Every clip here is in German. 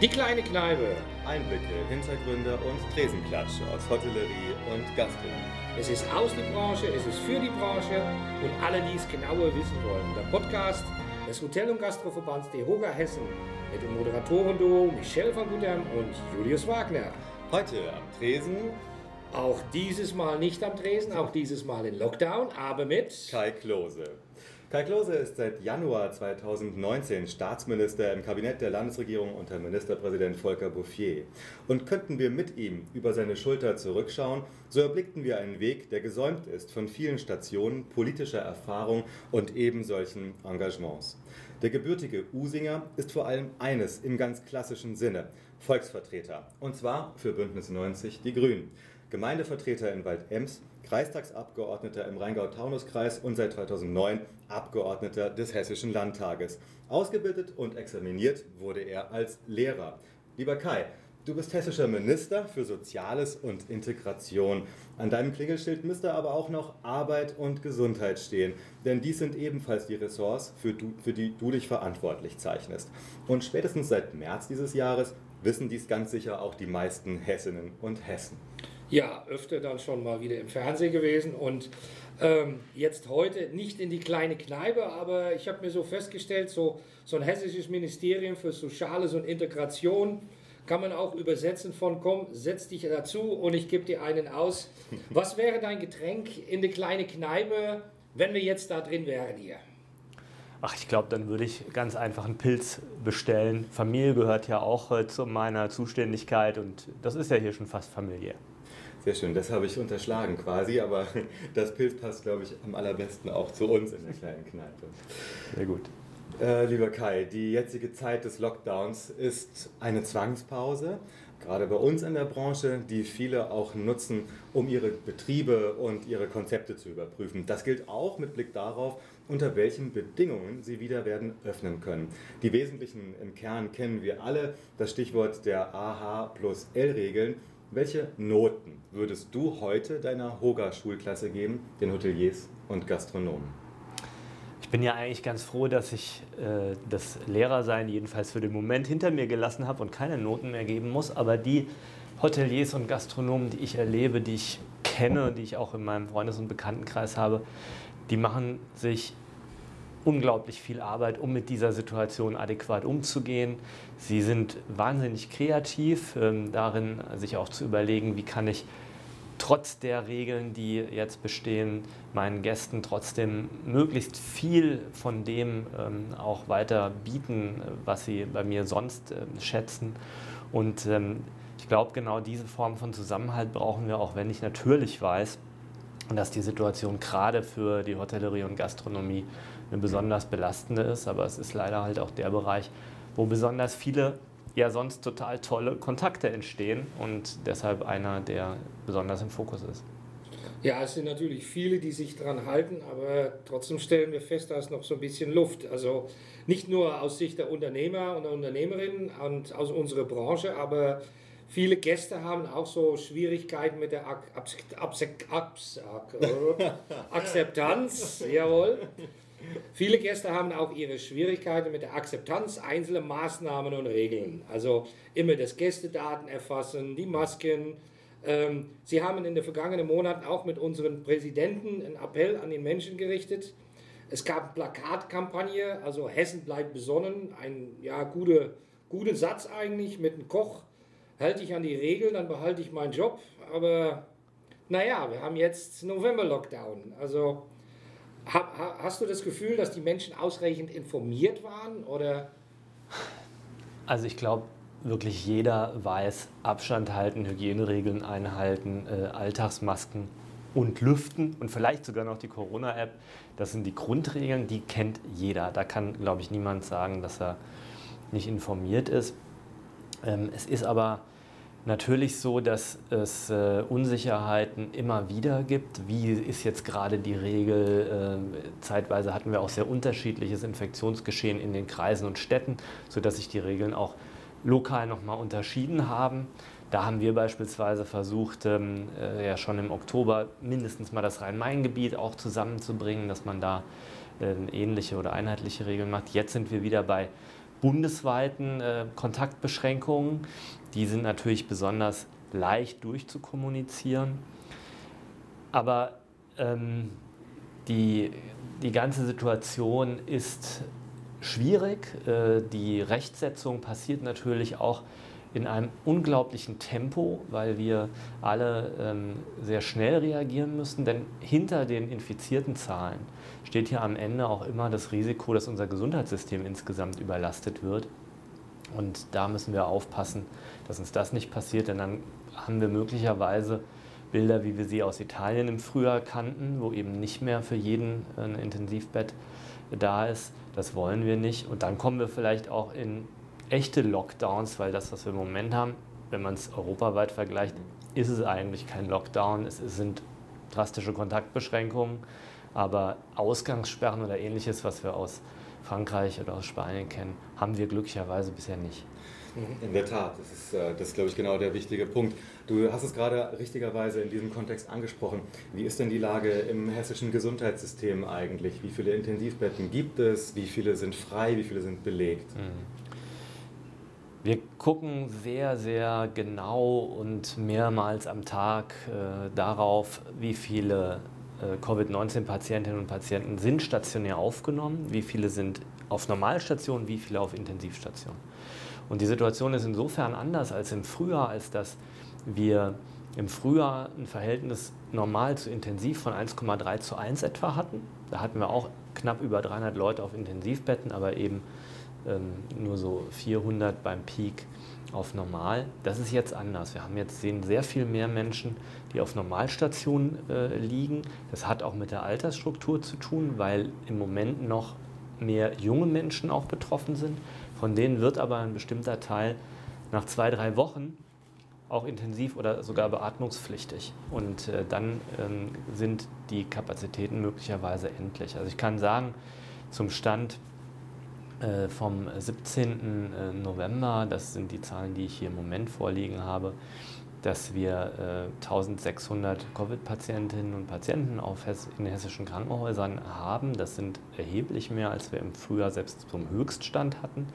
Die kleine Kneipe. Einblicke, Hintergründe und Tresenklatsch aus Hotellerie und Gastronomie. Es ist aus die Branche, es ist für die Branche und alle, die es genauer wissen wollen. Der Podcast des Hotel- und Gastroverbands DEHOGA Hessen mit dem Moderatorenduo Michel van Gutem und Julius Wagner. Heute am Tresen Auch dieses Mal nicht am Tresen, auch dieses Mal in Lockdown, aber mit Kai Klose. Kai Klose ist seit Januar 2019 Staatsminister im Kabinett der Landesregierung unter Ministerpräsident Volker Bouffier. Und könnten wir mit ihm über seine Schulter zurückschauen, so erblickten wir einen Weg, der gesäumt ist von vielen Stationen, politischer Erfahrung und eben solchen Engagements. Der gebürtige Usinger ist vor allem eines im ganz klassischen Sinne, Volksvertreter. Und zwar für Bündnis 90 Die Grünen. Gemeindevertreter in Waldems, Kreistagsabgeordneter im Rheingau-Taunus-Kreis und seit 2009 Abgeordneter des Hessischen Landtages. Ausgebildet und examiniert wurde er als Lehrer. Lieber Kai, du bist hessischer Minister für Soziales und Integration. An deinem Klingelschild müsste aber auch noch Arbeit und Gesundheit stehen, denn dies sind ebenfalls die Ressorts, für, du, für die du dich verantwortlich zeichnest. Und spätestens seit März dieses Jahres wissen dies ganz sicher auch die meisten Hessinnen und Hessen. Ja, öfter dann schon mal wieder im Fernsehen gewesen und ähm, jetzt heute nicht in die kleine Kneipe, aber ich habe mir so festgestellt, so, so ein hessisches Ministerium für Soziales und Integration kann man auch übersetzen von komm, setz dich dazu und ich gebe dir einen aus. Was wäre dein Getränk in die kleine Kneipe, wenn wir jetzt da drin wären hier? Ach, ich glaube, dann würde ich ganz einfach einen Pilz bestellen. Familie gehört ja auch äh, zu meiner Zuständigkeit und das ist ja hier schon fast familiär. Sehr schön, das habe ich unterschlagen quasi, aber das Pilz passt, glaube ich, am allerbesten auch zu uns in der kleinen Kneipe. Sehr gut. Äh, lieber Kai, die jetzige Zeit des Lockdowns ist eine Zwangspause, gerade bei uns in der Branche, die viele auch nutzen, um ihre Betriebe und ihre Konzepte zu überprüfen. Das gilt auch mit Blick darauf, unter welchen Bedingungen sie wieder werden öffnen können. Die wesentlichen im Kern kennen wir alle, das Stichwort der AH plus L-Regeln. Welche Noten würdest du heute deiner Hoga-Schulklasse geben, den Hoteliers und Gastronomen? Ich bin ja eigentlich ganz froh, dass ich äh, das Lehrersein jedenfalls für den Moment hinter mir gelassen habe und keine Noten mehr geben muss. Aber die Hoteliers und Gastronomen, die ich erlebe, die ich kenne, die ich auch in meinem Freundes- und Bekanntenkreis habe, die machen sich unglaublich viel Arbeit, um mit dieser Situation adäquat umzugehen. Sie sind wahnsinnig kreativ ähm, darin, sich auch zu überlegen, wie kann ich trotz der Regeln, die jetzt bestehen, meinen Gästen trotzdem möglichst viel von dem ähm, auch weiter bieten, was sie bei mir sonst ähm, schätzen. Und ähm, ich glaube, genau diese Form von Zusammenhalt brauchen wir, auch wenn ich natürlich weiß, dass die Situation gerade für die Hotellerie und Gastronomie eine besonders belastende ist. Aber es ist leider halt auch der Bereich, wo besonders viele ja sonst total tolle Kontakte entstehen und deshalb einer, der besonders im Fokus ist. Ja, es sind natürlich viele, die sich daran halten, aber trotzdem stellen wir fest, da ist noch so ein bisschen Luft. Also nicht nur aus Sicht der Unternehmer und der Unternehmerinnen und aus unserer Branche, aber viele Gäste haben auch so Schwierigkeiten mit der Ak Abs Abs Abs Akzeptanz. Jawohl. Viele Gäste haben auch ihre Schwierigkeiten mit der Akzeptanz einzelner Maßnahmen und Regeln. Also immer das Gästedaten erfassen, die Masken. Ähm, Sie haben in den vergangenen Monaten auch mit unseren Präsidenten einen Appell an den Menschen gerichtet. Es gab eine Plakatkampagne, also Hessen bleibt besonnen, ein ja, guter gute Satz eigentlich mit einem Koch. Halte ich an die Regeln, dann behalte ich meinen Job. Aber naja, wir haben jetzt November-Lockdown. Also Hast du das Gefühl, dass die Menschen ausreichend informiert waren? Oder? Also ich glaube, wirklich jeder weiß, Abstand halten, Hygieneregeln einhalten, äh, Alltagsmasken und Lüften und vielleicht sogar noch die Corona-App. Das sind die Grundregeln, die kennt jeder. Da kann, glaube ich, niemand sagen, dass er nicht informiert ist. Ähm, es ist aber natürlich so, dass es äh, Unsicherheiten immer wieder gibt. Wie ist jetzt gerade die Regel? Äh, zeitweise hatten wir auch sehr unterschiedliches Infektionsgeschehen in den Kreisen und Städten, sodass sich die Regeln auch lokal nochmal unterschieden haben. Da haben wir beispielsweise versucht, ähm, äh, ja schon im Oktober mindestens mal das Rhein-Main-Gebiet auch zusammenzubringen, dass man da äh, ähnliche oder einheitliche Regeln macht. Jetzt sind wir wieder bei bundesweiten äh, Kontaktbeschränkungen. Die sind natürlich besonders leicht durchzukommunizieren. Aber ähm, die, die ganze Situation ist schwierig. Äh, die Rechtsetzung passiert natürlich auch in einem unglaublichen Tempo, weil wir alle ähm, sehr schnell reagieren müssen, denn hinter den infizierten Zahlen steht hier am Ende auch immer das Risiko, dass unser Gesundheitssystem insgesamt überlastet wird. Und da müssen wir aufpassen, dass uns das nicht passiert, denn dann haben wir möglicherweise Bilder, wie wir sie aus Italien im Frühjahr kannten, wo eben nicht mehr für jeden ein Intensivbett da ist. Das wollen wir nicht. Und dann kommen wir vielleicht auch in echte Lockdowns, weil das, was wir im Moment haben, wenn man es europaweit vergleicht, ist es eigentlich kein Lockdown. Es sind drastische Kontaktbeschränkungen, aber Ausgangssperren oder ähnliches, was wir aus Frankreich oder aus Spanien kennen, haben wir glücklicherweise bisher nicht. In der Tat, das ist, äh, das ist, glaube ich, genau der wichtige Punkt. Du hast es gerade richtigerweise in diesem Kontext angesprochen. Wie ist denn die Lage im hessischen Gesundheitssystem eigentlich? Wie viele Intensivbetten gibt es? Wie viele sind frei? Wie viele sind belegt? Mhm. Wir gucken sehr, sehr genau und mehrmals am Tag äh, darauf, wie viele Covid-19-Patientinnen und Patienten sind stationär aufgenommen, wie viele sind auf Normalstationen, wie viele auf Intensivstationen. Und die Situation ist insofern anders als im Frühjahr, als dass wir im Frühjahr ein Verhältnis normal zu intensiv von 1,3 zu 1 etwa hatten. Da hatten wir auch knapp über 300 Leute auf Intensivbetten, aber eben ähm, nur so 400 beim Peak auf normal. Das ist jetzt anders. Wir haben jetzt sehen sehr viel mehr Menschen, die auf Normalstationen äh, liegen. Das hat auch mit der Altersstruktur zu tun, weil im Moment noch mehr junge Menschen auch betroffen sind. Von denen wird aber ein bestimmter Teil nach zwei, drei Wochen auch intensiv oder sogar beatmungspflichtig. Und äh, dann ähm, sind die Kapazitäten möglicherweise endlich. Also ich kann sagen, zum Stand vom 17. Äh, November, das sind die Zahlen, die ich hier im Moment vorliegen habe, dass wir äh, 1600 Covid-Patientinnen und Patienten auf in hessischen Krankenhäusern haben. Das sind erheblich mehr, als wir im Frühjahr selbst zum Höchststand hatten.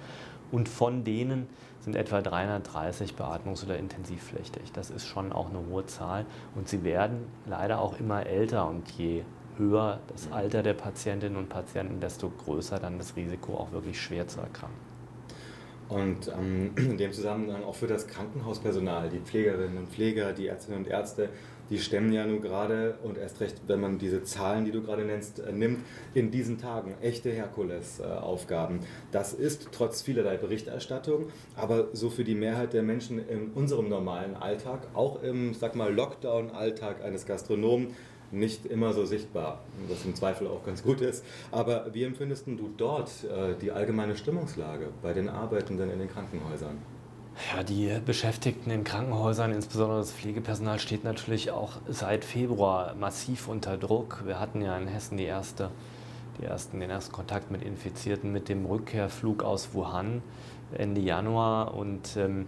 Und von denen sind etwa 330 beatmungs- oder intensivpflichtig. Das ist schon auch eine hohe Zahl. Und sie werden leider auch immer älter und je höher das Alter der Patientinnen und Patienten, desto größer dann das Risiko, auch wirklich schwer zu erkranken. Und ähm, in dem Zusammenhang auch für das Krankenhauspersonal, die Pflegerinnen und Pfleger, die Ärztinnen und Ärzte, die stemmen ja nun gerade und erst recht, wenn man diese Zahlen, die du gerade nennst, äh, nimmt, in diesen Tagen echte Herkulesaufgaben. Das ist trotz vielerlei Berichterstattung, aber so für die Mehrheit der Menschen in unserem normalen Alltag, auch im, sag mal, Lockdown-Alltag eines Gastronomen, nicht immer so sichtbar, was im Zweifel auch ganz gut ist. Aber wie empfindest du dort äh, die allgemeine Stimmungslage bei den Arbeitenden in den Krankenhäusern? Ja, die Beschäftigten in Krankenhäusern, insbesondere das Pflegepersonal, steht natürlich auch seit Februar massiv unter Druck. Wir hatten ja in Hessen die erste, die ersten, den ersten Kontakt mit Infizierten mit dem Rückkehrflug aus Wuhan Ende Januar und ähm,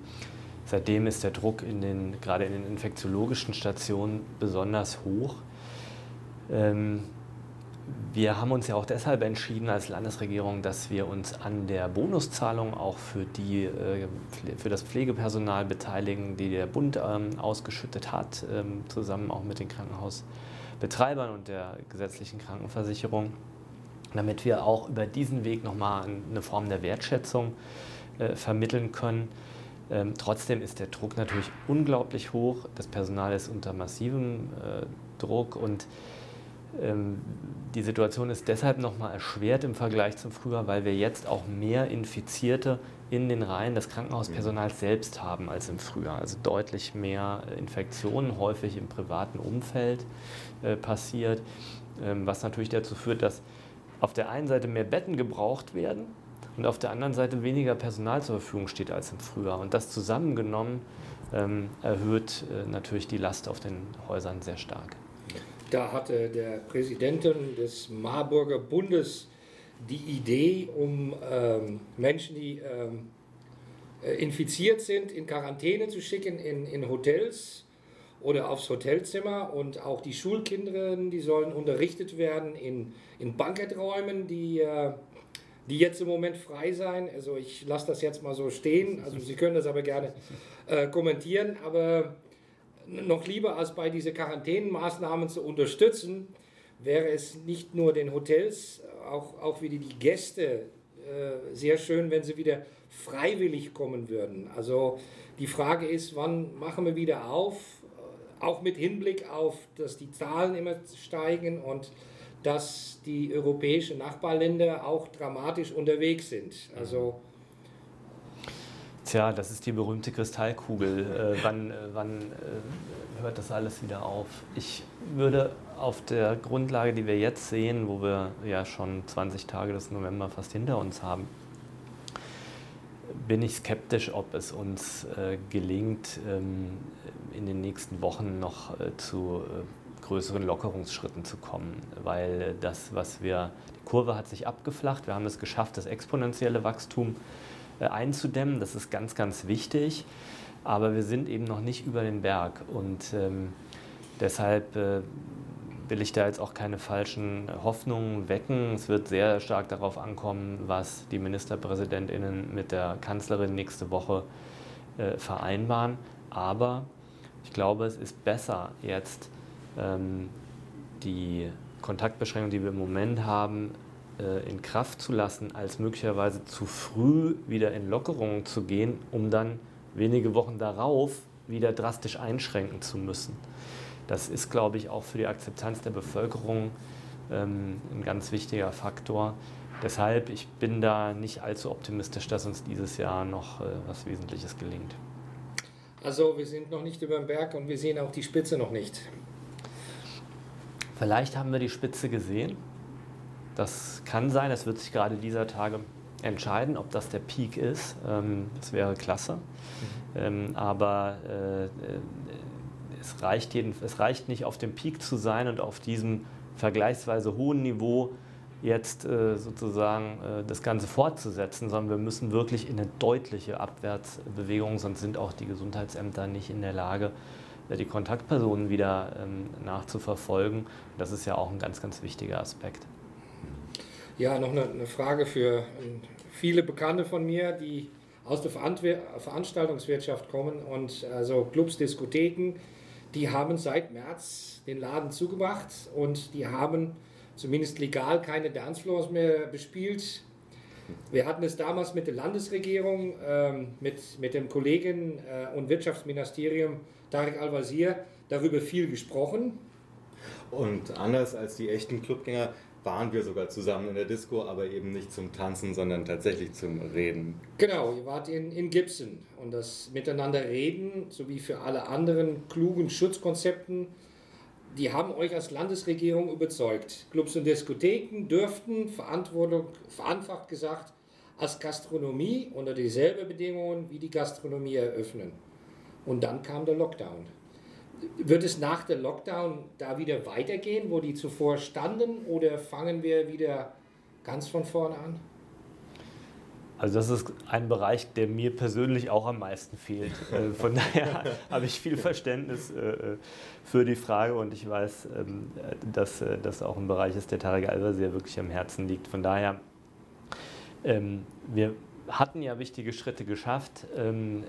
seitdem ist der Druck in den, gerade in den infektiologischen Stationen besonders hoch. Ähm, wir haben uns ja auch deshalb entschieden als Landesregierung, dass wir uns an der Bonuszahlung auch für, die, äh, für das Pflegepersonal beteiligen, die der Bund ähm, ausgeschüttet hat, ähm, zusammen auch mit den Krankenhausbetreibern und der gesetzlichen Krankenversicherung, damit wir auch über diesen Weg nochmal eine Form der Wertschätzung äh, vermitteln können. trotzdem ist der Druck natürlich unglaublich hoch. Das Personal ist unter massivem äh, Druck und die Situation ist deshalb nochmal erschwert im Vergleich zum Frühjahr, weil wir jetzt auch mehr Infizierte in den Reihen des Krankenhauspersonals selbst haben als im Frühjahr. Also deutlich mehr Infektionen, häufig im privaten Umfeld äh, passiert, ähm, was natürlich dazu führt, dass auf der einen Seite mehr Betten gebraucht werden und auf der anderen Seite weniger Personal zur Verfügung steht als im Frühjahr. Und das zusammengenommen ähm, erhöht äh, natürlich die Last auf den Häusern sehr stark. Da hatte der Präsidentin des Marburger Bundes die Idee, um ähm, Menschen, die ähm, äh, infiziert sind, in Quarantäne zu schicken in, in Hotels oder aufs Hotelzimmer. Und auch die Schulkinder, die sollen unterrichtet werden in, in Banketträumen, die äh, die jetzt im Moment frei sein. Also ich lasse das jetzt mal so stehen. Also Sie können das aber gerne äh, kommentieren. Aber noch lieber als bei diesen Quarantänenmaßnahmen zu unterstützen, wäre es nicht nur den Hotels, auch, auch wieder die Gäste äh, sehr schön, wenn sie wieder freiwillig kommen würden. Also die Frage ist, wann machen wir wieder auf? Auch mit Hinblick auf, dass die Zahlen immer steigen und dass die europäischen Nachbarländer auch dramatisch unterwegs sind. Also Tja, das ist die berühmte Kristallkugel. Äh, wann, äh, wann äh, hört das alles wieder auf? Ich würde auf der Grundlage, die wir jetzt sehen, wo wir ja schon 20 Tage des November fast hinter uns haben, bin ich skeptisch, ob es uns äh, gelingt, ähm, in den nächsten Wochen noch äh, zu äh, größeren Lockerungsschritten zu kommen, weil das, was wir, die Kurve hat sich abgeflacht, wir haben es geschafft, das exponentielle Wachstum äh, einzudämmen, das ist ganz, ganz wichtig, aber wir sind eben noch nicht über den Berg und ähm, deshalb äh, will ich da jetzt auch keine falschen Hoffnungen wecken. Es wird sehr stark darauf ankommen, was die Ministerpräsidentinnen mit der Kanzlerin nächste Woche äh, vereinbaren. Aber ich glaube, es ist besser jetzt ähm, die Kontaktbeschränkungen, die wir im Moment haben, äh, in Kraft zu lassen, als möglicherweise zu früh wieder in Lockerungen zu gehen, um dann wenige Wochen darauf wieder drastisch einschränken zu müssen. Das ist, glaube ich, auch für die Akzeptanz der Bevölkerung ähm, ein ganz wichtiger Faktor. Deshalb, ich bin da nicht allzu optimistisch, dass uns dieses Jahr noch äh, was Wesentliches gelingt. Also wir sind noch nicht über dem Berg und wir sehen auch die Spitze noch nicht. Vielleicht haben wir die Spitze gesehen. Das kann sein, es wird sich gerade dieser Tage entscheiden, ob das der Peak ist. Ähm, das wäre klasse. Mhm. Ähm, aber äh, äh es reicht, jeden, es reicht nicht, auf dem Peak zu sein und auf diesem vergleichsweise hohen Niveau jetzt äh, sozusagen das Ganze fortzusetzen, sondern wir müssen wirklich in eine deutliche Abwärtsbewegung, sonst sind auch die Gesundheitsämter nicht in der Lage, die Kontaktpersonen wieder ähm, nachzuverfolgen. Das ist ja auch ein ganz, ganz wichtiger Aspekt. Ja, noch eine, eine Frage für ähm, viele Bekannte von mir, die aus der Veranstaltungswirtschaft kommen und also Clubs, Diskotheken, die haben seit März den Laden zugemacht und die haben zumindest legal keine Dancefloors mehr bespielt. Wir hatten es damals mit der Landesregierung, ähm, mit, mit dem Kollegen äh, und Wirtschaftsministerium Tarek Al-Wazir darüber viel gesprochen. Und anders als die echten Clubgänger waren wir sogar zusammen in der Disco, aber eben nicht zum Tanzen, sondern tatsächlich zum Reden. Genau, ihr wart in, in Gibson und das Miteinander reden, sowie für alle anderen klugen Schutzkonzepten, die haben euch als Landesregierung überzeugt. Clubs und Diskotheken dürften, Verantwortung, vereinfacht gesagt, als Gastronomie unter dieselben Bedingungen wie die Gastronomie eröffnen. Und dann kam der Lockdown. Wird es nach der Lockdown da wieder weitergehen, wo die zuvor standen, oder fangen wir wieder ganz von vorne an? Also das ist ein Bereich, der mir persönlich auch am meisten fehlt. Äh, von daher habe ich viel Verständnis äh, für die Frage und ich weiß, ähm, dass das auch ein Bereich ist, der Tarek Alva sehr wirklich am Herzen liegt. Von daher, ähm, wir hatten ja wichtige Schritte geschafft. Ähm,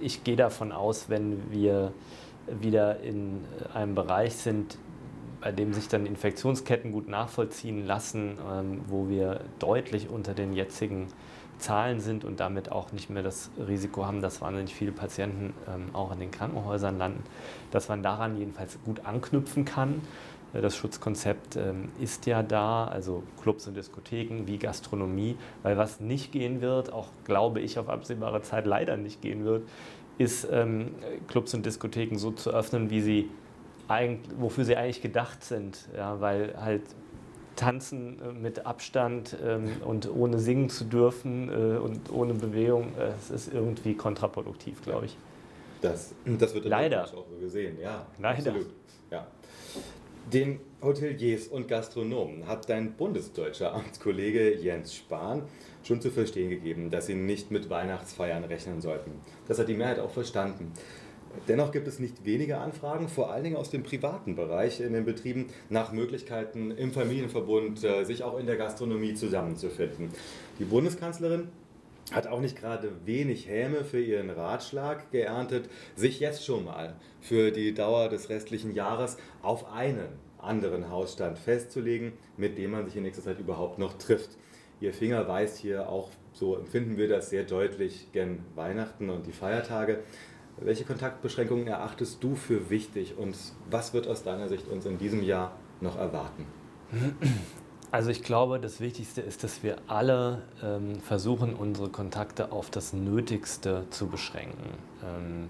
ich gehe davon aus, wenn wir wieder in einem Bereich sind, bei dem sich dann Infektionsketten gut nachvollziehen lassen, ähm, wo wir deutlich unter den jetzigen Zahlen sind und damit auch nicht mehr das Risiko haben, dass wahnsinnig viele Patienten ähm, auch in den Krankenhäusern landen, dass man daran jedenfalls gut anknüpfen kann. Äh, das Schutzkonzept ähm, ist ja da, also Clubs und Diskotheken wie Gastronomie, weil was nicht gehen wird, auch glaube ich auf absehbare Zeit leider nicht gehen wird, ist, ähm, Clubs und Diskotheken so zu öffnen, wie sie wofür sie eigentlich gedacht sind. Ja, weil halt tanzen äh, mit Abstand ähm, und ohne singen zu dürfen äh, und ohne Bewegung, äh, es ist irgendwie kontraproduktiv, glaube ich. Das, das wird Leider. auch so gesehen, ja. Leider. Absolut. Ja. Den Hoteliers und Gastronomen hat dein bundesdeutscher Amtskollege Jens Spahn schon zu verstehen gegeben, dass sie nicht mit Weihnachtsfeiern rechnen sollten. Das hat die Mehrheit auch verstanden. Dennoch gibt es nicht wenige Anfragen, vor allen Dingen aus dem privaten Bereich in den Betrieben, nach Möglichkeiten im Familienverbund äh, sich auch in der Gastronomie zusammenzufinden. Die Bundeskanzlerin hat auch nicht gerade wenig Häme für ihren Ratschlag geerntet, sich jetzt schon mal für die Dauer des restlichen Jahres auf einen anderen Hausstand festzulegen, mit dem man sich in nächster Zeit überhaupt noch trifft. Ihr Finger weist hier auch, so empfinden wir das sehr deutlich, gen Weihnachten und die Feiertage. Welche Kontaktbeschränkungen erachtest du für wichtig und was wird aus deiner Sicht uns in diesem Jahr noch erwarten? Also ich glaube, das Wichtigste ist, dass wir alle ähm, versuchen, unsere Kontakte auf das Nötigste zu beschränken. Ähm,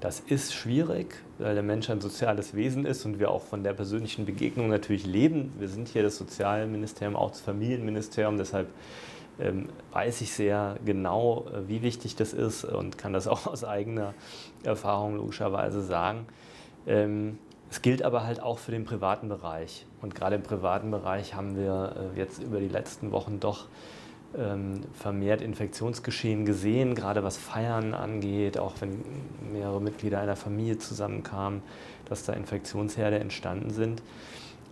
das ist schwierig, weil der Mensch ein soziales Wesen ist und wir auch von der persönlichen Begegnung natürlich leben. Wir sind hier das Sozialministerium, auch das Familienministerium, deshalb ähm, weiß ich sehr genau, äh, wie wichtig das ist und kann das auch aus eigener Erfahrung logischerweise sagen. Ähm, es gilt aber halt auch für den privaten Bereich. Und gerade im privaten Bereich haben wir äh, jetzt über die letzten Wochen doch vermehrt Infektionsgeschehen gesehen, gerade was Feiern angeht, auch wenn mehrere Mitglieder einer Familie zusammenkamen, dass da Infektionsherde entstanden sind.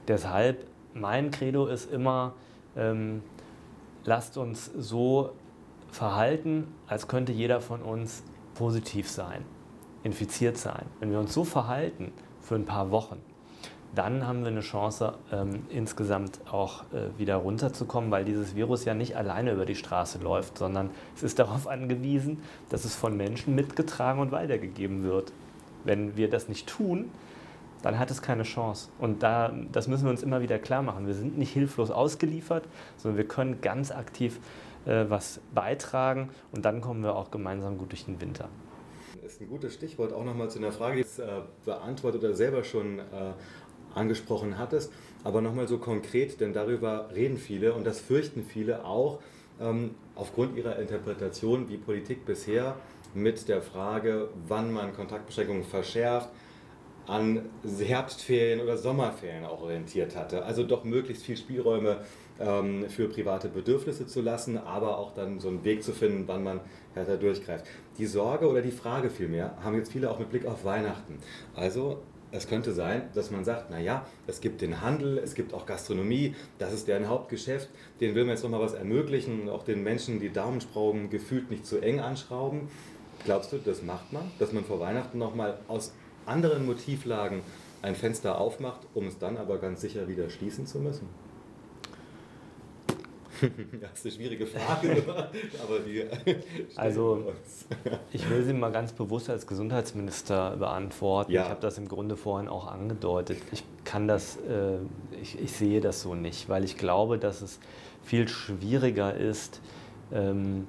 Deshalb, mein Credo ist immer, ähm, lasst uns so verhalten, als könnte jeder von uns positiv sein, infiziert sein. Wenn wir uns so verhalten für ein paar Wochen, dann haben wir eine Chance, ähm, insgesamt auch äh, wieder runterzukommen, weil dieses Virus ja nicht alleine über die Straße läuft, sondern es ist darauf angewiesen, dass es von Menschen mitgetragen und weitergegeben wird. Wenn wir das nicht tun, dann hat es keine Chance. Und da, das müssen wir uns immer wieder klar machen. Wir sind nicht hilflos ausgeliefert, sondern wir können ganz aktiv äh, was beitragen und dann kommen wir auch gemeinsam gut durch den Winter. Das ist ein gutes Stichwort auch nochmal zu einer Frage, die du äh, beantwortet oder selber schon äh, angesprochen hattest. Aber nochmal so konkret, denn darüber reden viele und das fürchten viele auch ähm, aufgrund ihrer Interpretation, wie Politik bisher mit der Frage, wann man Kontaktbeschränkungen verschärft, an Herbstferien oder Sommerferien auch orientiert hatte. Also doch möglichst viel Spielräume ähm, für private Bedürfnisse zu lassen, aber auch dann so einen Weg zu finden, wann man härter durchgreift. Die Sorge oder die Frage vielmehr haben jetzt viele auch mit Blick auf Weihnachten. Also es könnte sein, dass man sagt, naja, es gibt den Handel, es gibt auch Gastronomie, das ist deren Hauptgeschäft, denen will man jetzt nochmal was ermöglichen, auch den Menschen die Daumenschrauben gefühlt nicht zu eng anschrauben. Glaubst du, das macht man, dass man vor Weihnachten nochmal aus anderen Motivlagen ein Fenster aufmacht, um es dann aber ganz sicher wieder schließen zu müssen? das ist eine schwierige Frage, aber die. Also, ich will sie mal ganz bewusst als Gesundheitsminister beantworten. Ja. Ich habe das im Grunde vorhin auch angedeutet. Ich kann das, äh, ich, ich, sehe das so nicht, weil ich glaube, dass es viel schwieriger ist, ähm,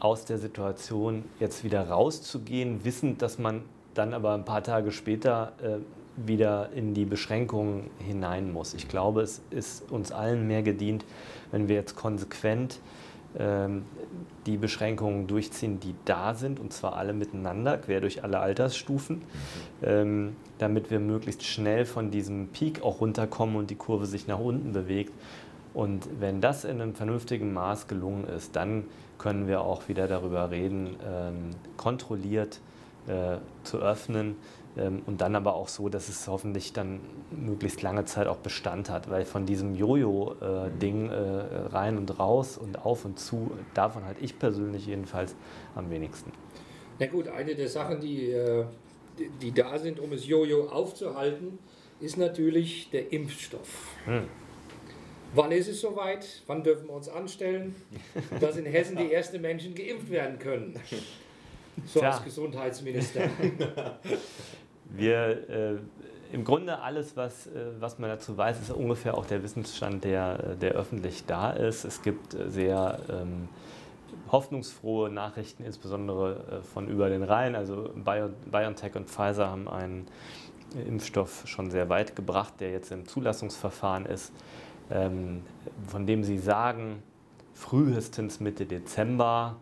aus der Situation jetzt wieder rauszugehen, wissend, dass man dann aber ein paar Tage später äh, wieder in die Beschränkungen hinein muss. Ich glaube, es ist uns allen mehr gedient, wenn wir jetzt konsequent ähm, die Beschränkungen durchziehen, die da sind, und zwar alle miteinander, quer durch alle Altersstufen, mhm. ähm, damit wir möglichst schnell von diesem Peak auch runterkommen und die Kurve sich nach unten bewegt. Und wenn das in einem vernünftigen Maß gelungen ist, dann können wir auch wieder darüber reden, ähm, kontrolliert äh, zu öffnen und dann aber auch so, dass es hoffentlich dann möglichst lange Zeit auch Bestand hat, weil von diesem Jojo-Ding äh, rein und raus und auf und zu, davon halte ich persönlich jedenfalls am wenigsten. Na gut, eine der Sachen, die, äh, die da sind, um es Jojo aufzuhalten, ist natürlich der Impfstoff. Hm. Wann ist es soweit? Wann dürfen wir uns anstellen, dass in Hessen die ersten Menschen geimpft werden können? So Tja. als Gesundheitsminister. Wir, äh, im Grunde alles, was, äh, was man dazu weiß, ist ungefähr auch der Wissensstand, der, der öffentlich da ist. Es gibt äh, sehr ähm, hoffnungsfrohe Nachrichten, insbesondere äh, von über den Rhein. Also Bio, BioNTech und Pfizer haben einen Impfstoff schon sehr weit gebracht, der jetzt im Zulassungsverfahren ist, ähm, von dem sie sagen, frühestens Mitte Dezember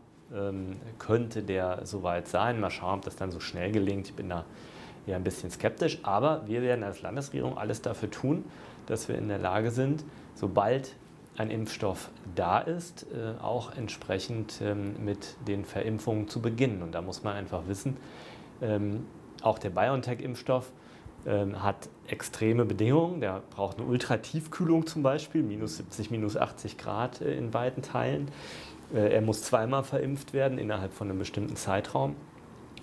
könnte der soweit sein. Mal schauen, ob das dann so schnell gelingt. Ich bin da ja ein bisschen skeptisch, aber wir werden als Landesregierung alles dafür tun, dass wir in der Lage sind, sobald ein Impfstoff da ist, äh, auch entsprechend ähm, mit den Verimpfungen zu beginnen. Und da muss man einfach wissen, Ähm, auch der BioNTech-Impfstoff ähm, hat extreme Bedingungen. Der braucht eine Ultratiefkühlung zum Beispiel, minus 70, minus 80 Grad äh, in weiten Teilen. Äh, er muss zweimal verimpft werden innerhalb von einem bestimmten Zeitraum.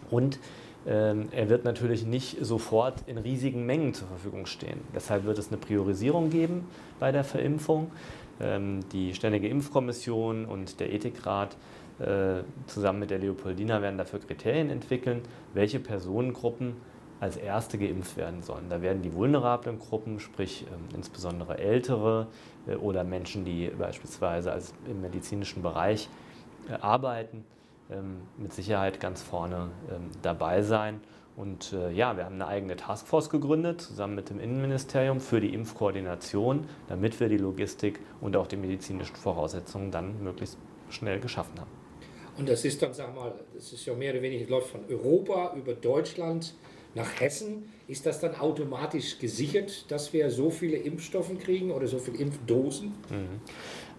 Und ähm, er wird natürlich nicht sofort in riesigen Mengen zur Verfügung stehen. Deshalb wird es eine Priorisierung geben bei der Verimpfung. Ähm, die Ständige Impfkommission und der Ethikrat äh, zusammen mit der Leopoldina werden dafür Kriterien entwickeln, welche Personengruppen als erste geimpft werden sollen. Da werden die vulnerablen Gruppen, sprich ähm, insbesondere Ältere äh, oder Menschen, die beispielsweise als im medizinischen Bereich äh, arbeiten, ähm, mit Sicherheit ganz vorne ähm, dabei sein. Und äh, ja, wir haben eine eigene Taskforce gegründet, zusammen mit dem Innenministerium für die Impfkoordination, damit wir die Logistik und auch die medizinischen Voraussetzungen dann möglichst schnell geschaffen haben. Und das ist dann, sag mal, das ist ja mehr oder weniger, läuft von Europa über Deutschland nach Hessen. Ist das dann automatisch gesichert, dass wir so viele Impfstoffe kriegen oder so viele Impfdosen? Mhm.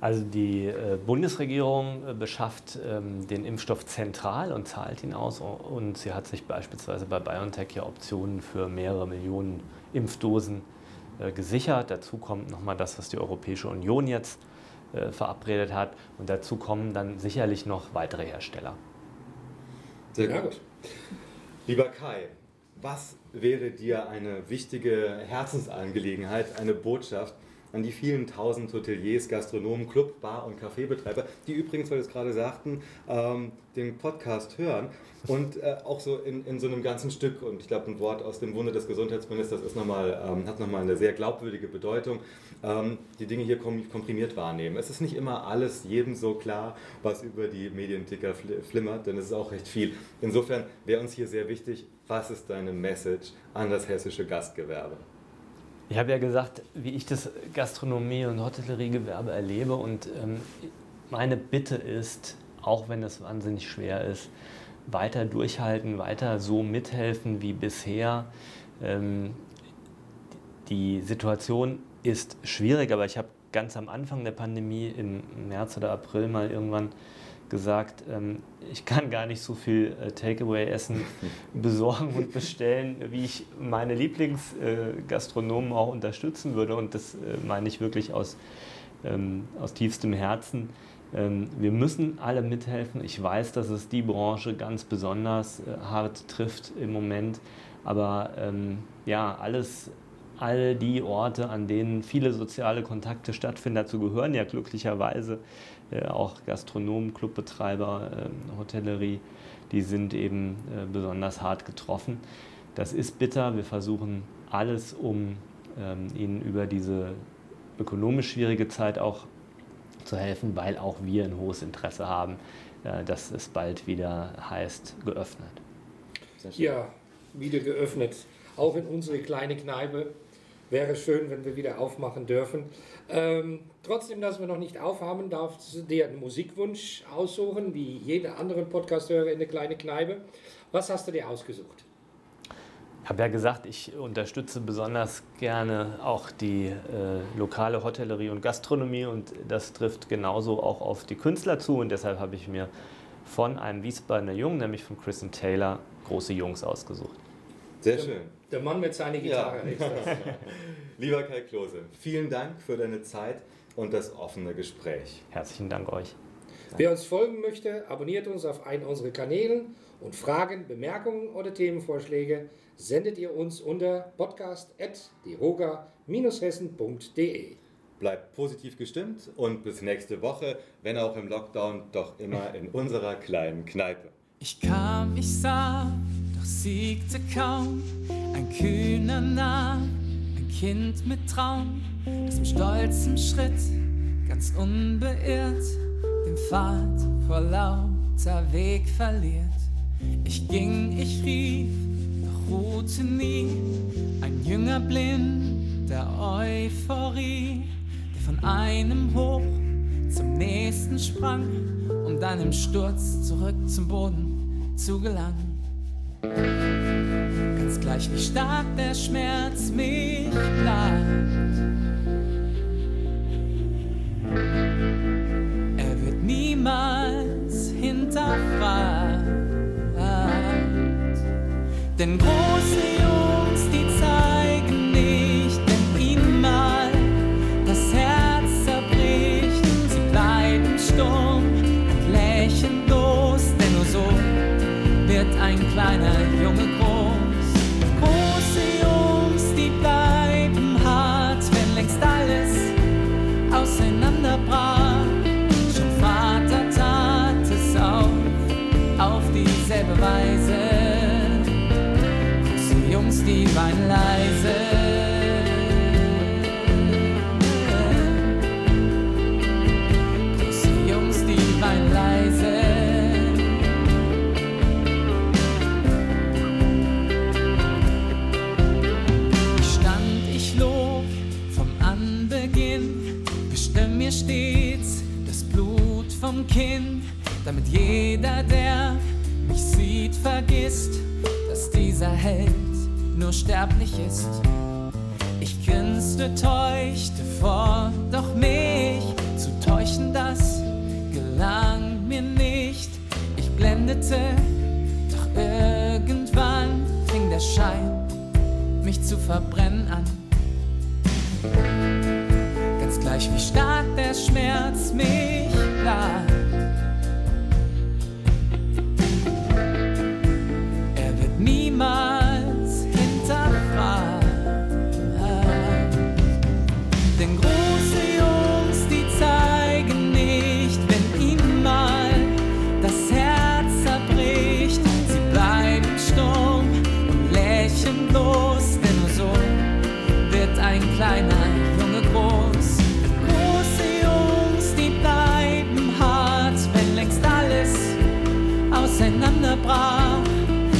Also die äh, Bundesregierung äh, beschafft ähm, den Impfstoff zentral und zahlt ihn aus. Und sie hat sich beispielsweise bei BioNTech ja Optionen für mehrere Millionen Impfdosen äh, gesichert. Dazu kommt nochmal das, was die Europäische Union jetzt verabredet hat. Und dazu kommen dann sicherlich noch weitere Hersteller. Sehr gut. Lieber Kai, was wäre dir eine wichtige Herzensangelegenheit, eine Botschaft, an die vielen tausend Hoteliers, Gastronomen, Club, Bar- und Kaffeebetreiber, die übrigens, weil wir es gerade sagten, ähm, den Podcast hören und äh, auch so in, in so einem ganzen Stück. Und ich glaube, ein Wort aus dem Wunde des Gesundheitsministers ist noch mal, ähm, hat nochmal eine sehr glaubwürdige Bedeutung. Ähm, die Dinge hier komprimiert wahrnehmen. Es ist nicht immer alles jedem so klar, was über die Medienticker flimmert, denn es ist auch recht viel. Insofern wäre uns hier sehr wichtig, was ist deine Message an das hessische Gastgewerbe? Ich habe ja gesagt, wie ich das Gastronomie- und Hotelleriegewerbe erlebe. Und ähm, meine Bitte ist, auch wenn es wahnsinnig schwer ist, weiter durchhalten, weiter so mithelfen wie bisher. Ähm, die Situation ist schwierig, aber ich habe ganz am Anfang der Pandemie im März oder April mal irgendwann gesagt, ähm, ich kann gar nicht so viel äh, Takeaway-Essen besorgen und bestellen, wie ich meine Lieblingsgastronomen äh, auch unterstützen würde. Und das äh, meine ich wirklich aus, ähm, aus tiefstem Herzen. Ähm, wir müssen alle mithelfen. Ich weiß, dass es die Branche ganz besonders hart trifft im Moment. Aber ja, alles, all die Orte, an denen viele soziale Kontakte stattfinden, dazu gehören ja glücklicherweise äh, auch Gastronomen, Clubbetreiber, ähm, Hotellerie, die sind eben äh, besonders hart getroffen. Das ist bitter. Wir versuchen alles, um ähm, ihnen über diese ökonomisch schwierige Zeit auch zu helfen, weil auch wir ein hohes Interesse haben, äh, dass es bald wieder heißt, geöffnet. Ja, wieder geöffnet. Auch in unsere kleine Kneipe. Wäre schön, wenn wir wieder aufmachen dürfen. Ähm, trotzdem, dass wir noch nicht aufhaben, darfst du dir einen Musikwunsch aussuchen, wie jeder andere Podcast-Hörer in der kleinen Kneipe. Was hast du dir ausgesucht? Ich habe ja gesagt, ich unterstütze besonders gerne auch die äh, lokale Hotellerie und Gastronomie und das trifft genauso auch auf die Künstler zu und deshalb habe ich mir von einem Wiesbadener Jungen, nämlich von Chris Taylor, große Jungs ausgesucht. Sehr schön. Der Mann mit seiner Gitarre. Ja. Lieber Kai Klose, vielen Dank für deine Zeit und das offene Gespräch. Herzlichen Dank euch. Wer uns folgen möchte, abonniert uns auf einen unserer Kanäle und Fragen, Bemerkungen oder Themenvorschläge sendet ihr uns unter podcast.diroga-hessen.de. Bleibt positiv gestimmt und bis nächste Woche, wenn auch im Lockdown, doch immer in unserer kleinen Kneipe. Ich kam, ich sah, doch siegte kaum ein kühner Narr Kind mit Traum, das mit stolzem Schritt ganz unbeirrt den Pfad vor lauter Weg verliert. Ich ging, ich rief, doch ruhte nie, ein Jünger blind der Euphorie, der von einem Hoch zum nächsten sprang, um dann im Sturz zurück zum Boden zu gelangen ganz gleich wie stark der Schmerz mich damit jeder, der mich sieht, vergisst, dass dieser Held nur sterblich ist. Ich grinste, täuschte vor, doch mich zu täuschen, das gelang mir nicht. Ich blendete, doch irgendwann fing der Schein mich zu verbrennen an. Denn große Jungs, die zeigen nicht, wenn ihnen mal das Herz zerbricht. Sie bleiben stumm und lächeln denn nur so wird ein kleiner Junge groß. Große Jungs, die bleiben hart, wenn längst alles auseinanderbrach.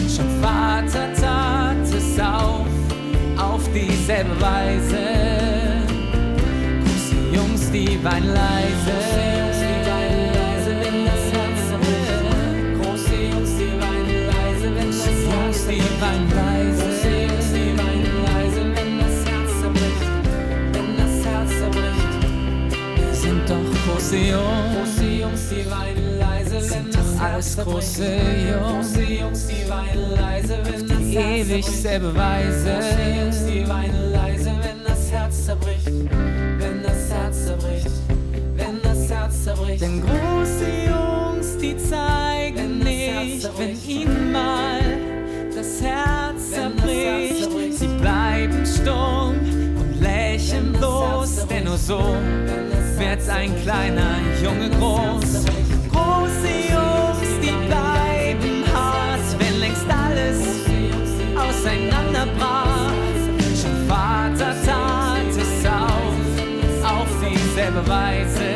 Schon Vater tat es auf, auf dieselbe Weise. Die weinen leise. Große Jungs, die weinen leise, wenn das Herz zerbricht. Wenn das Herz zerbricht. Wir sind doch große Jungs. Die weinen leise, wenn das alles große Jungs. Jungs, die weinen leise, wenn das Herz ewig selbe Weise. Jungs, die weinen leise, wenn das Herz zerbricht. Wenn das Herz zerbricht. Wenn das Herz zerbricht. Denn große Jungs, die zeigen nicht, wenn ihnen mal das Herz zerbricht. Sie bleiben stumm und lächeln bloß, denn nur so wird ein kleiner Junge groß. Große Jungs, die bleiben hart, wenn längst alles auseinanderbrach. Schon